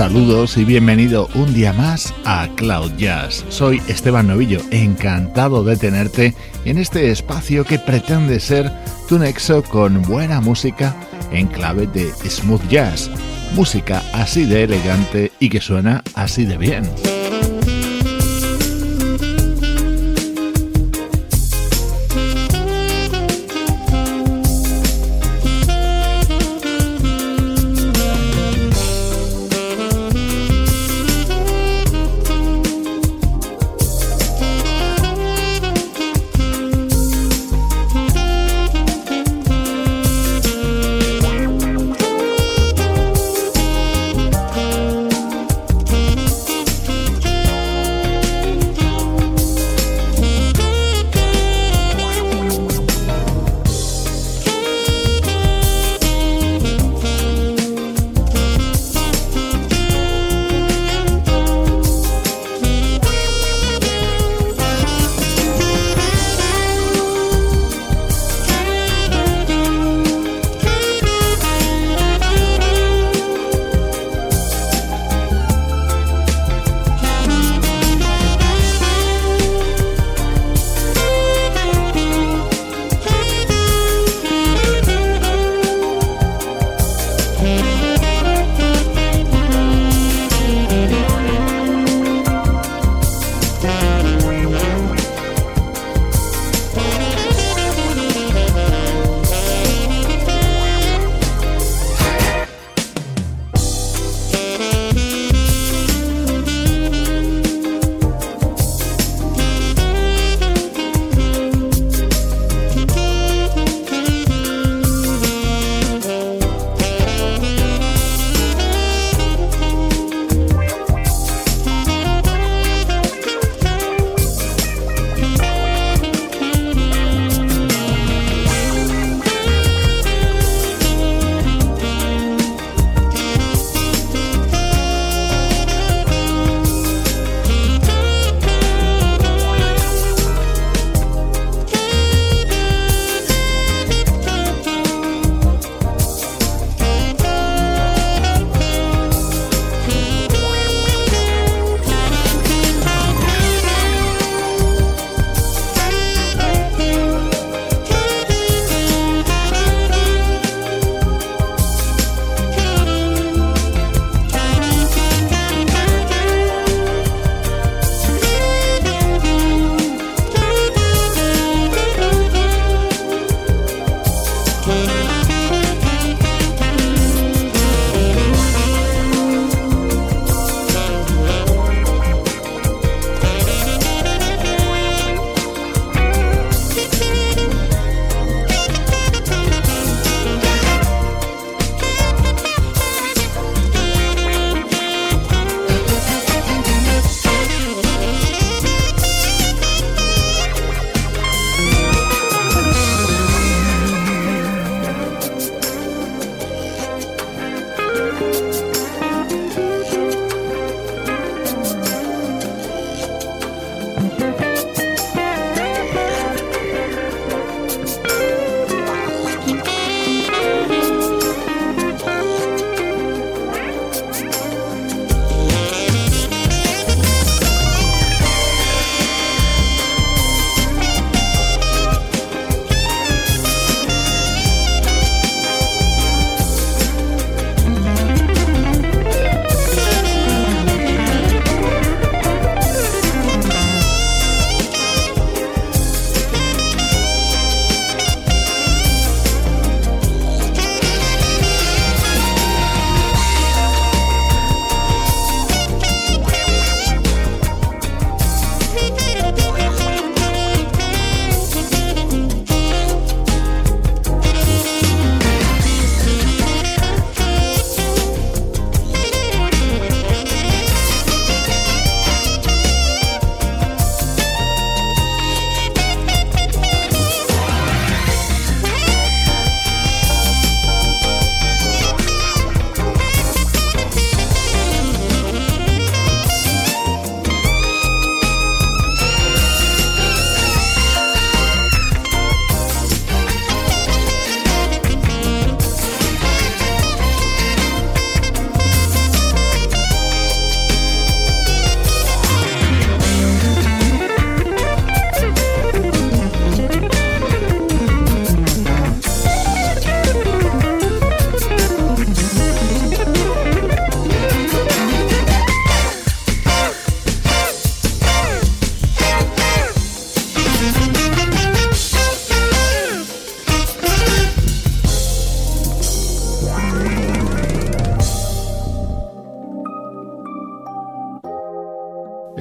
Saludos y bienvenido un día más a Cloud Jazz. Soy Esteban Novillo, encantado de tenerte en este espacio que pretende ser tu nexo con buena música en clave de smooth jazz, música así de elegante y que suena así de bien.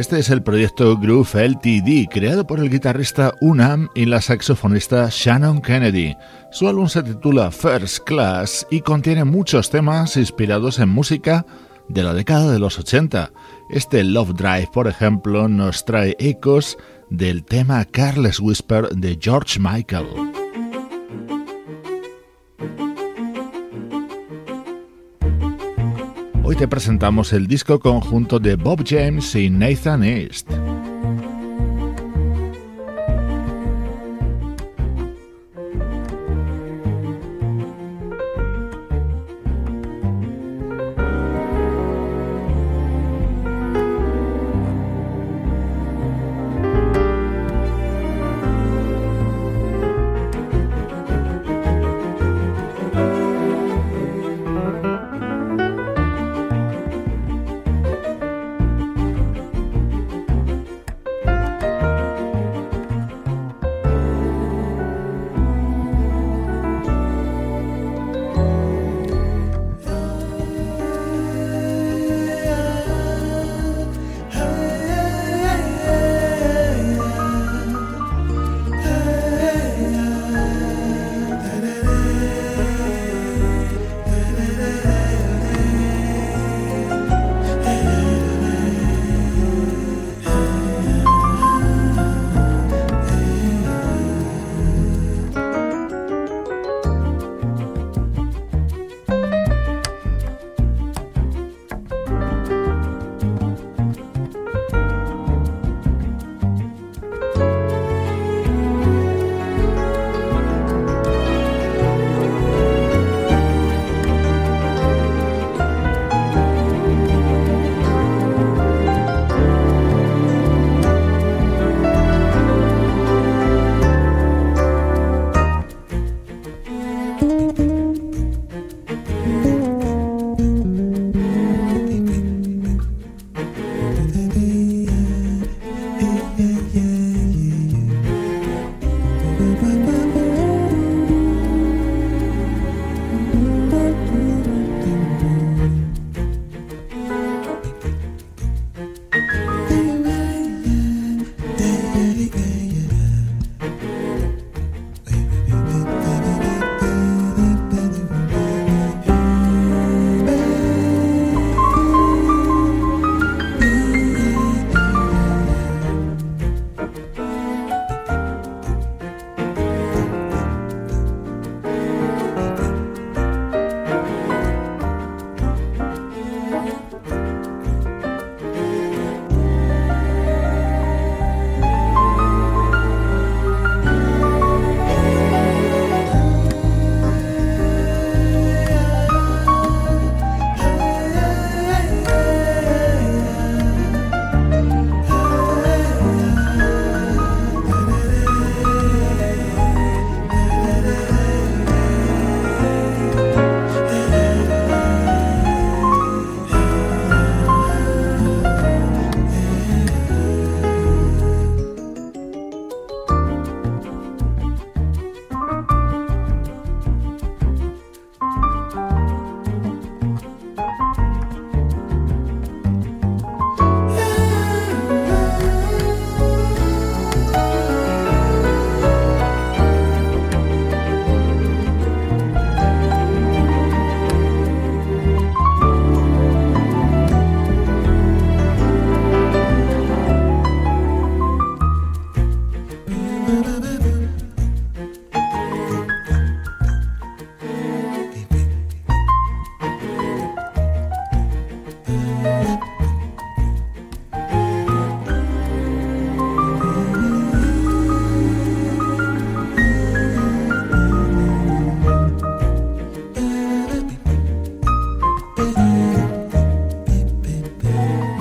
Este es el proyecto Groove LTD, creado por el guitarrista Unam y la saxofonista Shannon Kennedy. Su álbum se titula First Class y contiene muchos temas inspirados en música de la década de los 80. Este Love Drive, por ejemplo, nos trae ecos del tema Careless Whisper de George Michael. Te presentamos el disco conjunto de Bob James y Nathan East.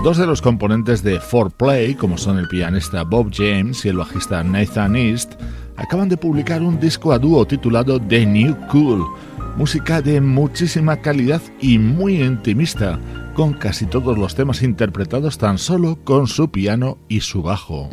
Dos de los componentes de 4Play, como son el pianista Bob James y el bajista Nathan East, acaban de publicar un disco a dúo titulado The New Cool, música de muchísima calidad y muy intimista, con casi todos los temas interpretados tan solo con su piano y su bajo.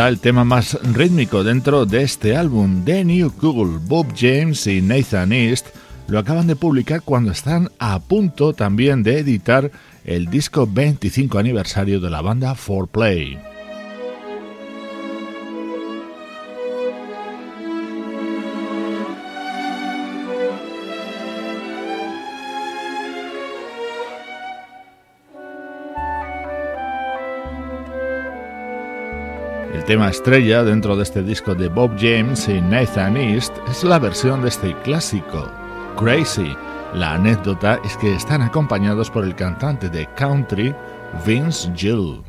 Quizá el tema más rítmico dentro de este álbum. The New Google, Bob James y Nathan East lo acaban de publicar cuando están a punto también de editar el disco 25 aniversario de la banda 4Play. Tema estrella dentro de este disco de Bob James y Nathan East es la versión de este clásico, Crazy. La anécdota es que están acompañados por el cantante de country Vince Gill.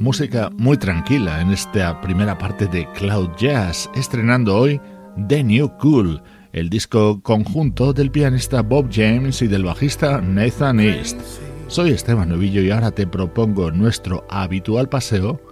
Música muy tranquila en esta primera parte de Cloud Jazz, estrenando hoy The New Cool, el disco conjunto del pianista Bob James y del bajista Nathan East. Soy Esteban Novillo y ahora te propongo nuestro habitual paseo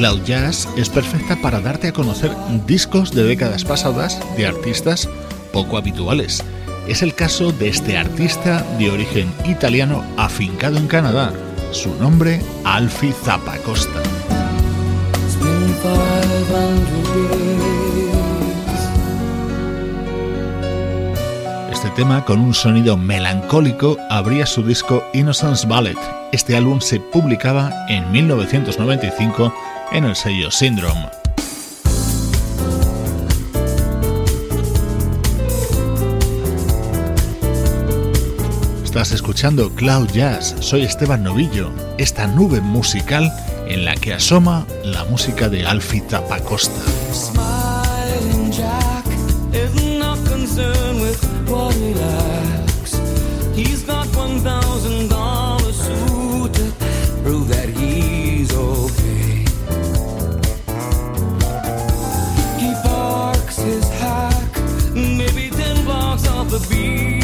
Cloud Jazz es perfecta para darte a conocer discos de décadas pasadas de artistas poco habituales. Es el caso de este artista de origen italiano afincado en Canadá. Su nombre, Alfie Zappacosta. Este tema, con un sonido melancólico, abría su disco Innocence Ballet. Este álbum se publicaba en 1995 en el sello Syndrome. Estás escuchando Cloud Jazz, soy Esteban Novillo, esta nube musical en la que asoma la música de Alfie Tapacosta. the beat.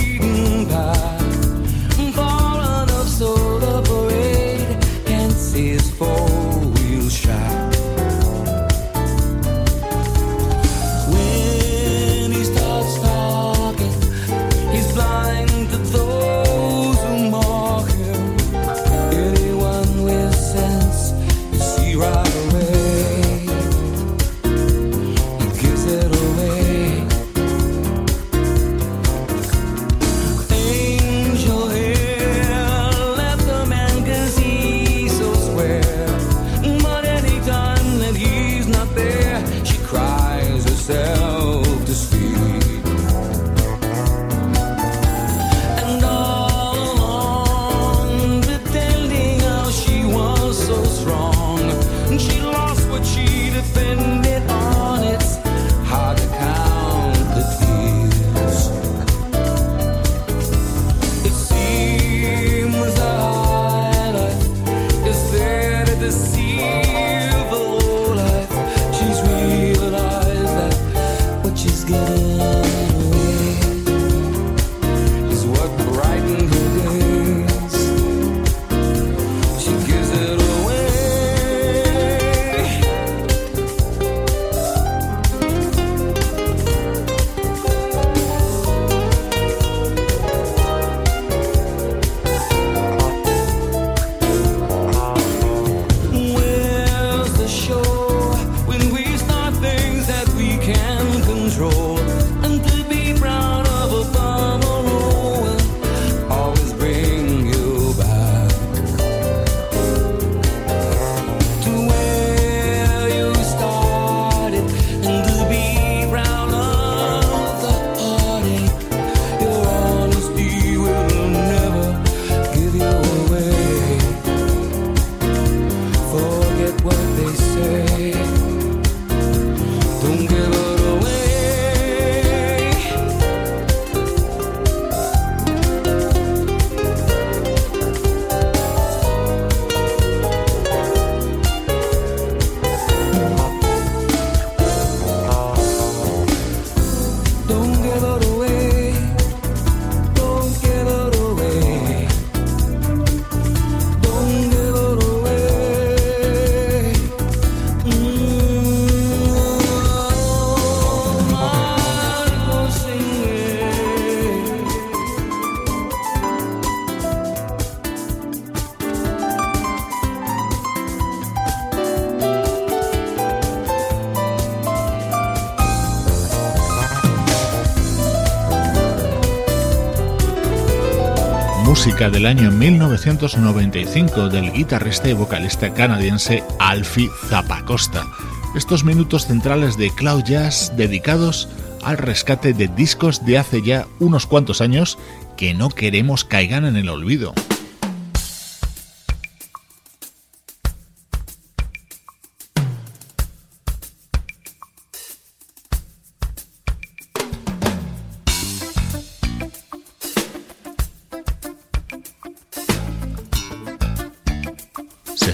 música del año 1995 del guitarrista y vocalista canadiense Alfie Zapacosta. Estos minutos centrales de Cloud Jazz dedicados al rescate de discos de hace ya unos cuantos años que no queremos caigan en el olvido.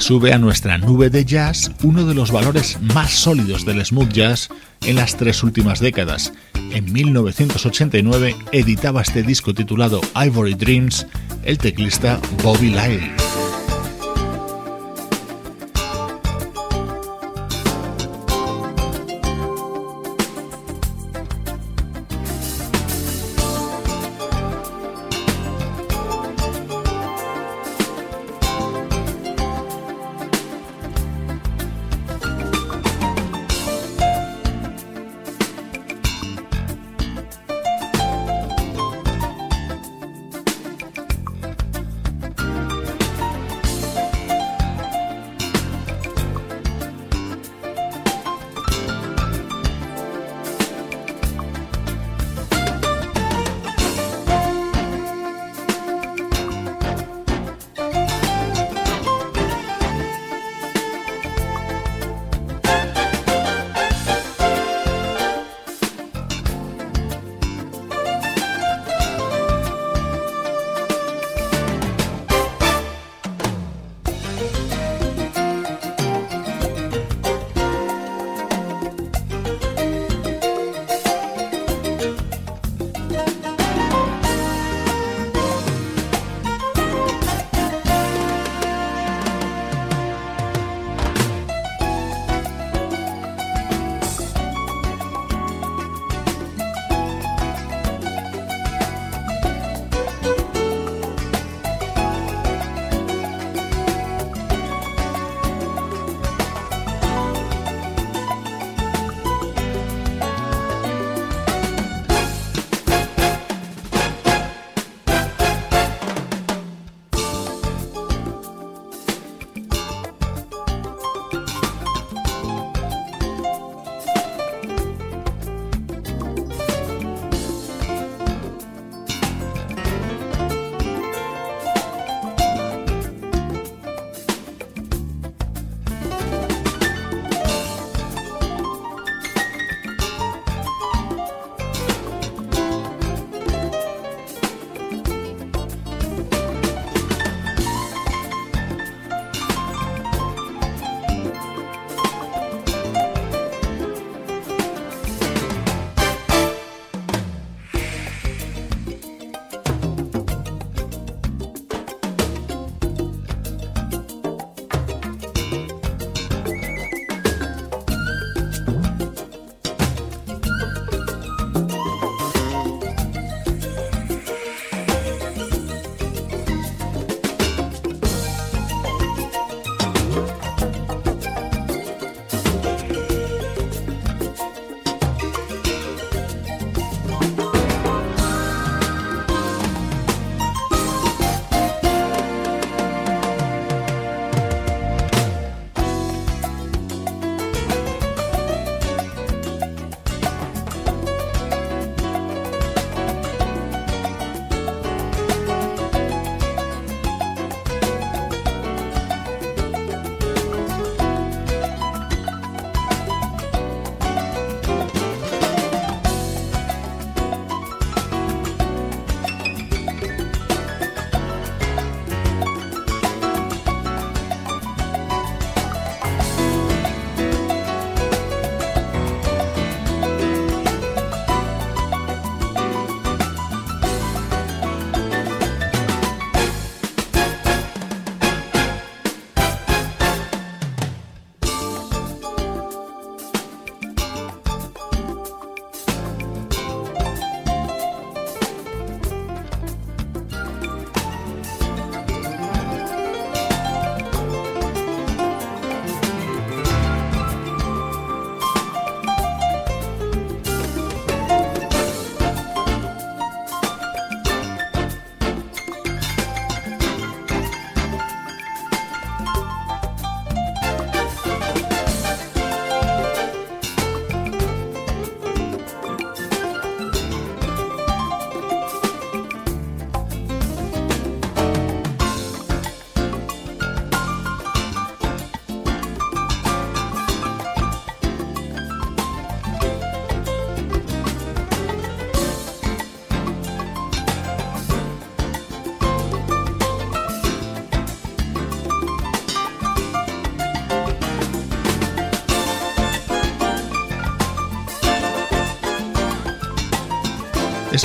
sube a nuestra nube de jazz uno de los valores más sólidos del smooth jazz en las tres últimas décadas. En 1989 editaba este disco titulado Ivory Dreams el teclista Bobby Lyle.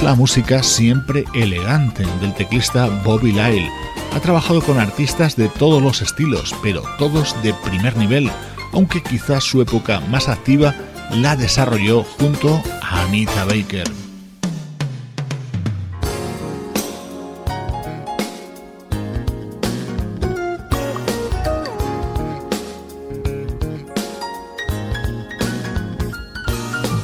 La música siempre elegante del teclista Bobby Lyle. Ha trabajado con artistas de todos los estilos, pero todos de primer nivel, aunque quizás su época más activa la desarrolló junto a Anita Baker.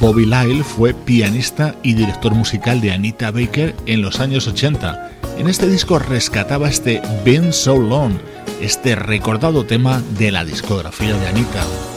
Bobby Lyle fue pianista y director musical de Anita Baker en los años 80. En este disco rescataba este Been So Long, este recordado tema de la discografía de Anita.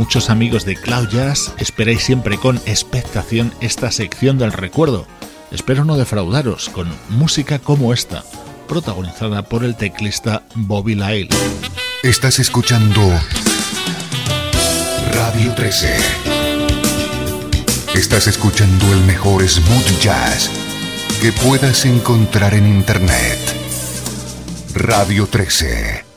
Muchos amigos de Cloud Jazz esperáis siempre con expectación esta sección del recuerdo. Espero no defraudaros con música como esta, protagonizada por el teclista Bobby Lyle. Estás escuchando Radio 13. Estás escuchando el mejor smooth jazz que puedas encontrar en Internet. Radio 13.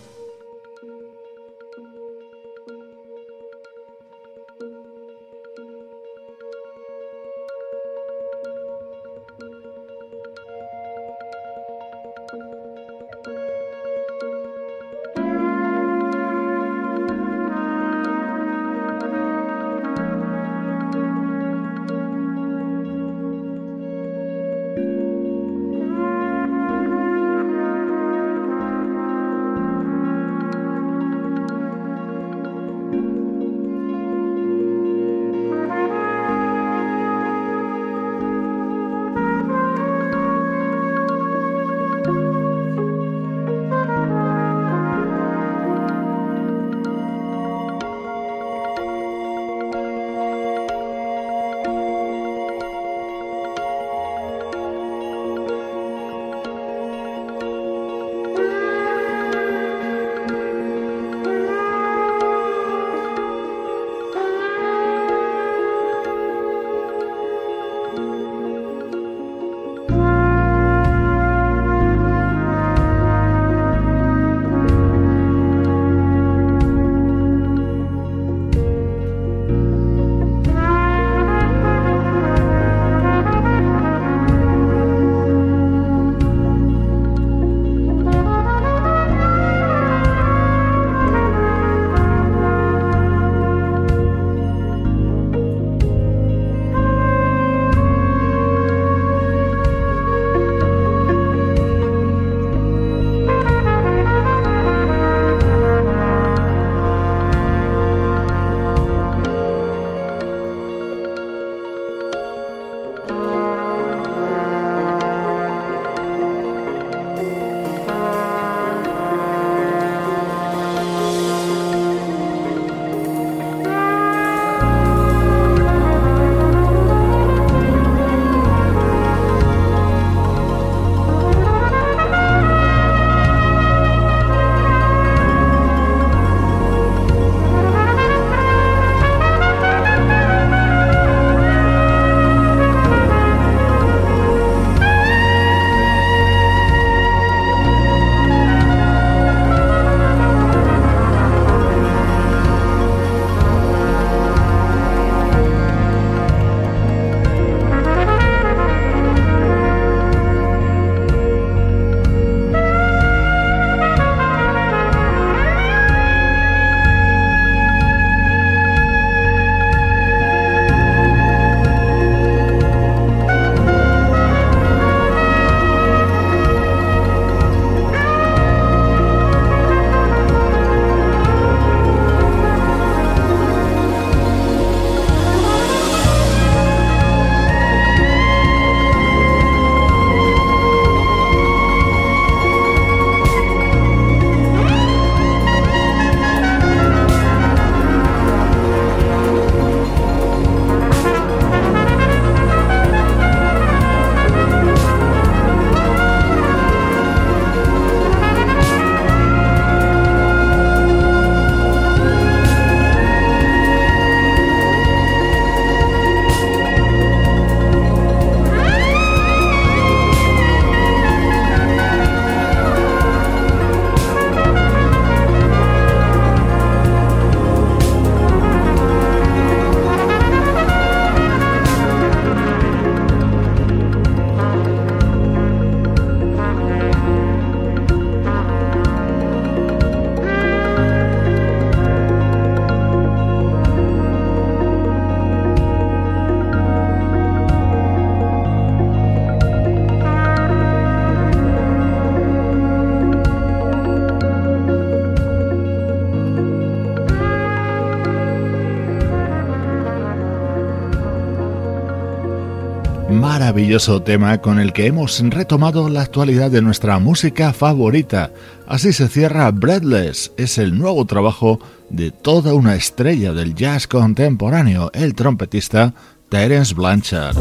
Maravilloso tema con el que hemos retomado la actualidad de nuestra música favorita. Así se cierra Breadless, es el nuevo trabajo de toda una estrella del jazz contemporáneo, el trompetista Terence Blanchard.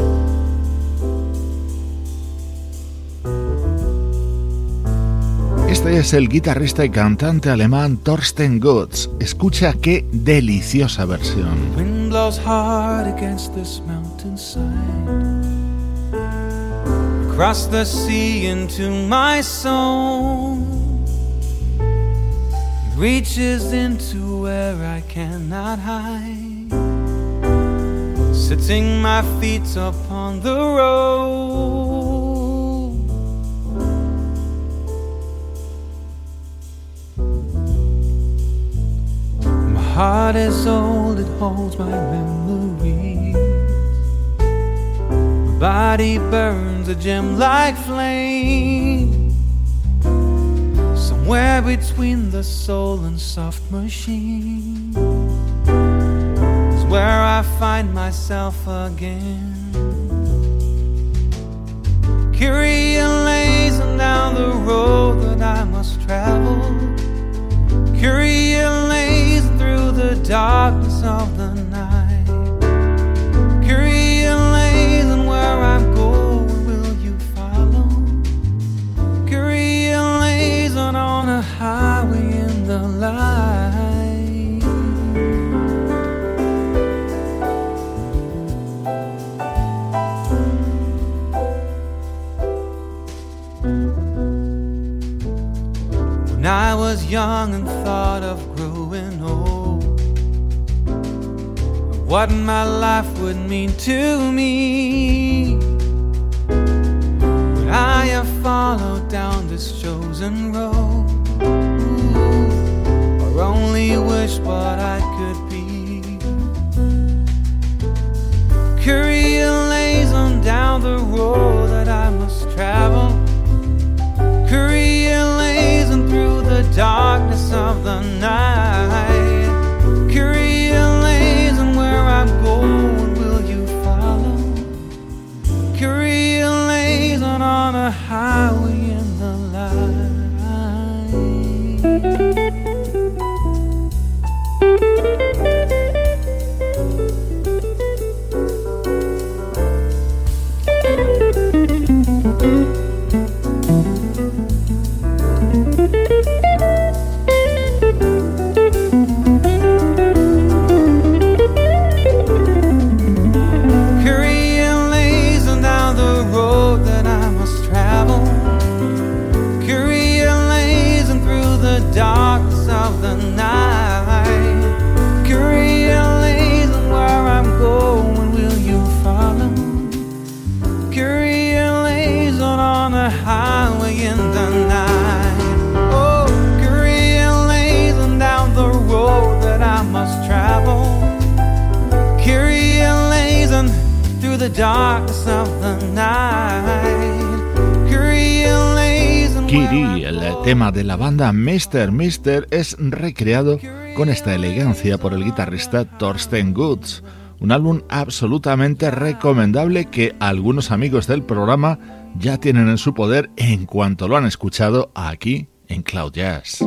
Este es el guitarrista y cantante alemán Thorsten Gutz. Escucha qué deliciosa versión. Wind blows hard against this mountainside. Across the sea into my soul. It reaches into where I cannot hide. Sitting my feet upon the road. My heart is old, it holds my memories. Body burns a gem like flame. Somewhere between the soul and soft machine is where I find myself again. Kyrie lays down the road that I must travel. Kyrie lays through the darkness of the on highway in the light. When I was young and thought of growing old, what my life would mean to me. Would I have followed down this chosen road, only wish what I could be? Korea lays on down the road that I must travel. Korea lays on through the darkness of the night. Tema de la banda Mr. Mister, es recreado con esta elegancia por el guitarrista Thorsten Goods. Un álbum absolutamente recomendable que algunos amigos del programa ya tienen en su poder en cuanto lo han escuchado aquí en Cloud Jazz.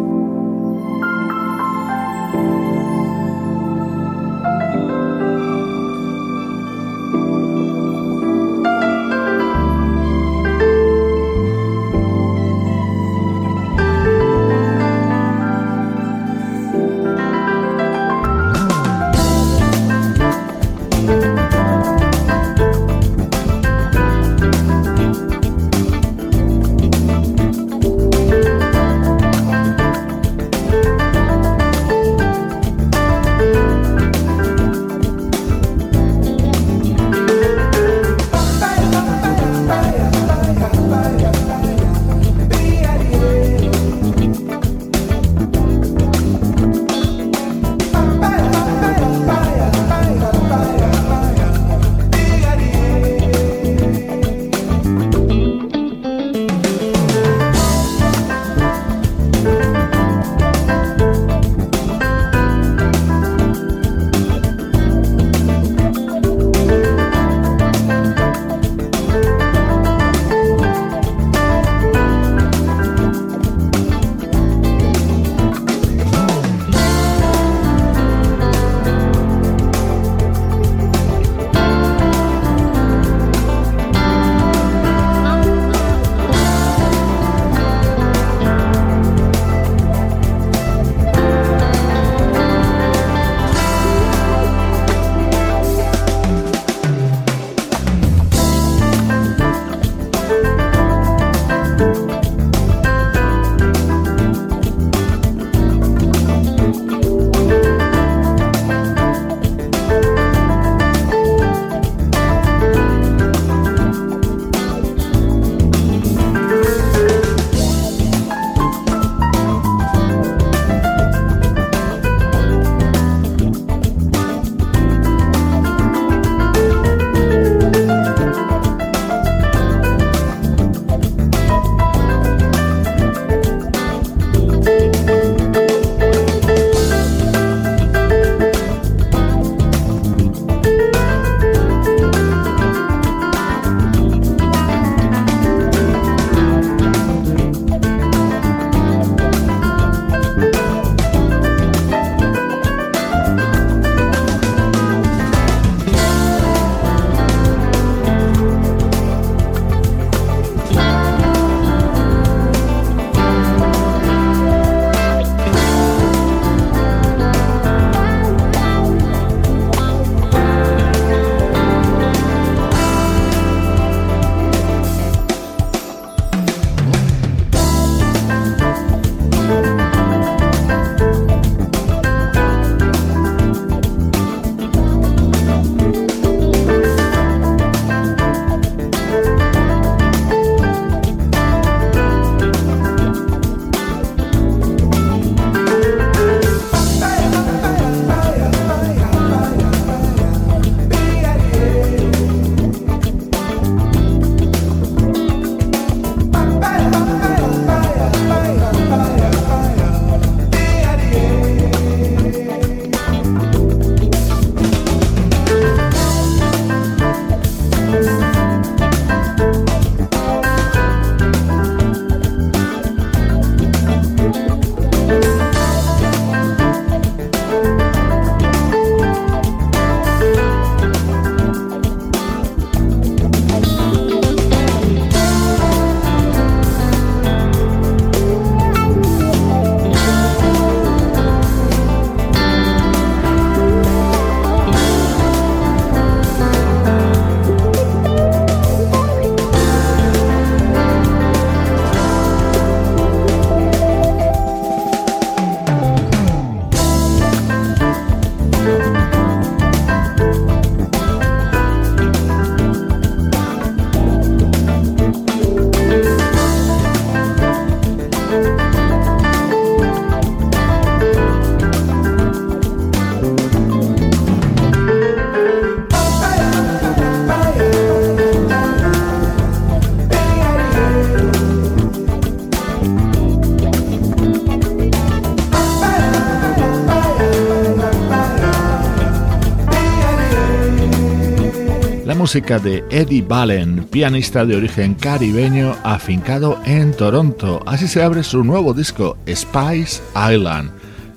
Música de Eddie Ballen, pianista de origen caribeño afincado en Toronto. Así se abre su nuevo disco, Spice Island.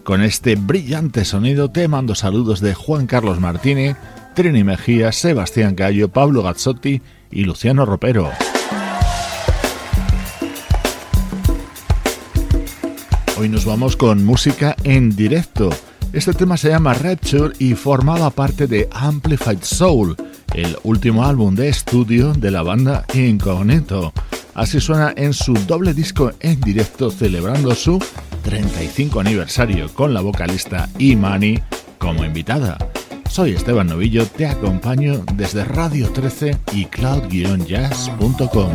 Con este brillante sonido te mando saludos de Juan Carlos Martínez, Trini Mejía, Sebastián Gallo, Pablo Gazzotti y Luciano Ropero. Hoy nos vamos con música en directo. Este tema se llama Rapture y formaba parte de Amplified Soul, el último álbum de estudio de la banda Incognito. Así suena en su doble disco en directo celebrando su 35 aniversario con la vocalista Imani como invitada. Soy Esteban Novillo, te acompaño desde Radio 13 y cloud-jazz.com.